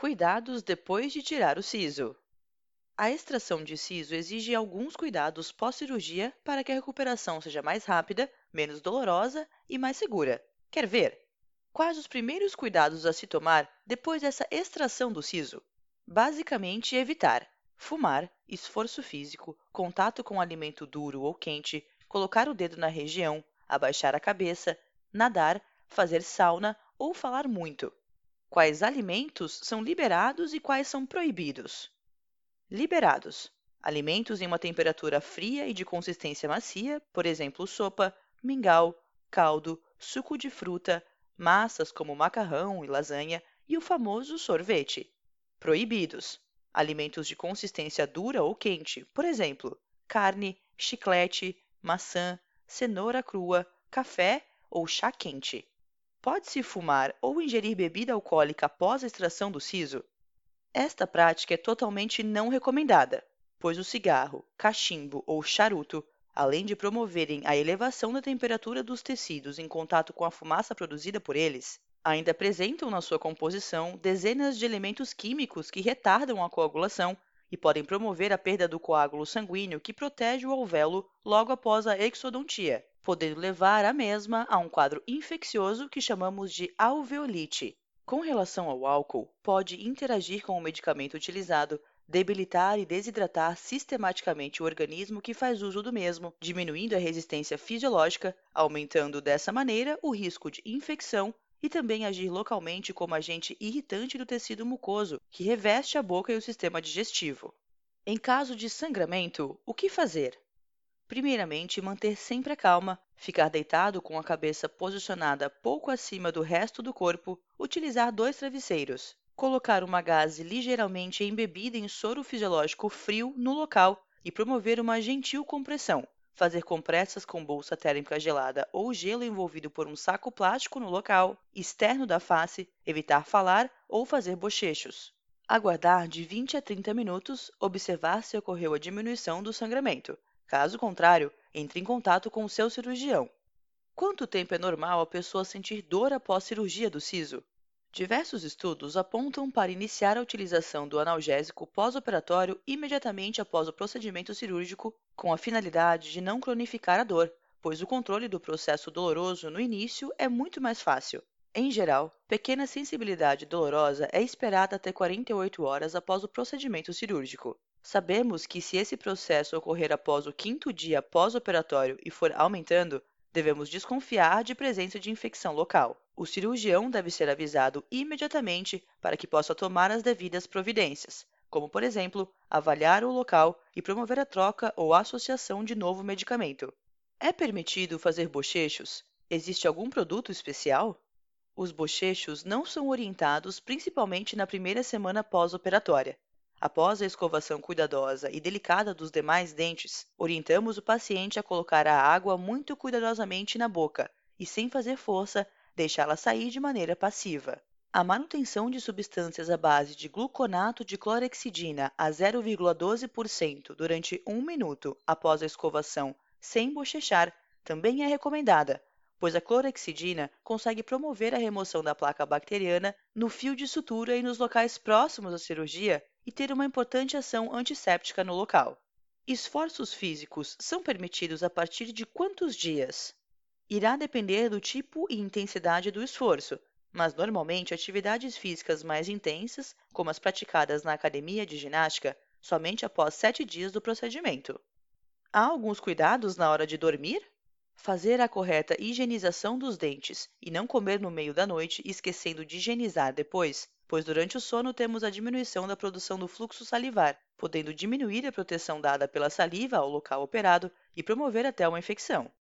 Cuidados depois de tirar o siso. A extração de siso exige alguns cuidados pós-cirurgia para que a recuperação seja mais rápida, menos dolorosa e mais segura. Quer ver? Quais os primeiros cuidados a se tomar depois dessa extração do siso? Basicamente, evitar fumar, esforço físico, contato com alimento duro ou quente, colocar o dedo na região, abaixar a cabeça, nadar, fazer sauna ou falar muito. Quais alimentos são liberados e quais são proibidos? Liberados: alimentos em uma temperatura fria e de consistência macia, por exemplo, sopa, mingau, caldo, suco de fruta, massas como macarrão e lasanha e o famoso sorvete. Proibidos: alimentos de consistência dura ou quente, por exemplo, carne, chiclete, maçã, cenoura crua, café ou chá quente. Pode-se fumar ou ingerir bebida alcoólica após a extração do siso? Esta prática é totalmente não recomendada, pois o cigarro, cachimbo ou charuto, além de promoverem a elevação da temperatura dos tecidos em contato com a fumaça produzida por eles, ainda apresentam na sua composição dezenas de elementos químicos que retardam a coagulação e podem promover a perda do coágulo sanguíneo que protege o alvéolo logo após a exodontia, podendo levar a mesma a um quadro infeccioso que chamamos de alveolite. Com relação ao álcool, pode interagir com o medicamento utilizado, debilitar e desidratar sistematicamente o organismo que faz uso do mesmo, diminuindo a resistência fisiológica, aumentando dessa maneira o risco de infecção e também agir localmente como agente irritante do tecido mucoso, que reveste a boca e o sistema digestivo. Em caso de sangramento, o que fazer? Primeiramente, manter sempre a calma, ficar deitado com a cabeça posicionada pouco acima do resto do corpo, utilizar dois travesseiros, colocar uma gaze ligeiramente embebida em soro fisiológico frio no local e promover uma gentil compressão, fazer compressas com bolsa térmica gelada ou gelo envolvido por um saco plástico no local externo da face, evitar falar ou fazer bochechos. Aguardar de 20 a 30 minutos, observar se ocorreu a diminuição do sangramento, Caso contrário, entre em contato com o seu cirurgião. Quanto tempo é normal a pessoa sentir dor após cirurgia do siso? Diversos estudos apontam para iniciar a utilização do analgésico pós-operatório imediatamente após o procedimento cirúrgico, com a finalidade de não cronificar a dor, pois o controle do processo doloroso no início é muito mais fácil. Em geral, pequena sensibilidade dolorosa é esperada até 48 horas após o procedimento cirúrgico. Sabemos que, se esse processo ocorrer após o quinto dia pós-operatório e for aumentando, devemos desconfiar de presença de infecção local. O cirurgião deve ser avisado imediatamente para que possa tomar as devidas providências, como, por exemplo, avaliar o local e promover a troca ou associação de novo medicamento. É permitido fazer bochechos? Existe algum produto especial? Os bochechos não são orientados principalmente na primeira semana pós-operatória. Após a escovação cuidadosa e delicada dos demais dentes, orientamos o paciente a colocar a água muito cuidadosamente na boca e, sem fazer força, deixá-la sair de maneira passiva. A manutenção de substâncias à base de gluconato de clorexidina a 0,12% durante um minuto após a escovação, sem bochechar, também é recomendada, pois a clorexidina consegue promover a remoção da placa bacteriana no fio de sutura e nos locais próximos à cirurgia e ter uma importante ação antisséptica no local. Esforços físicos são permitidos a partir de quantos dias? Irá depender do tipo e intensidade do esforço, mas normalmente atividades físicas mais intensas, como as praticadas na academia de ginástica, somente após sete dias do procedimento. Há alguns cuidados na hora de dormir? Fazer a correta higienização dos dentes e não comer no meio da noite esquecendo de higienizar depois pois durante o sono temos a diminuição da produção do fluxo salivar, podendo diminuir a proteção dada pela saliva ao local operado e promover até uma infecção.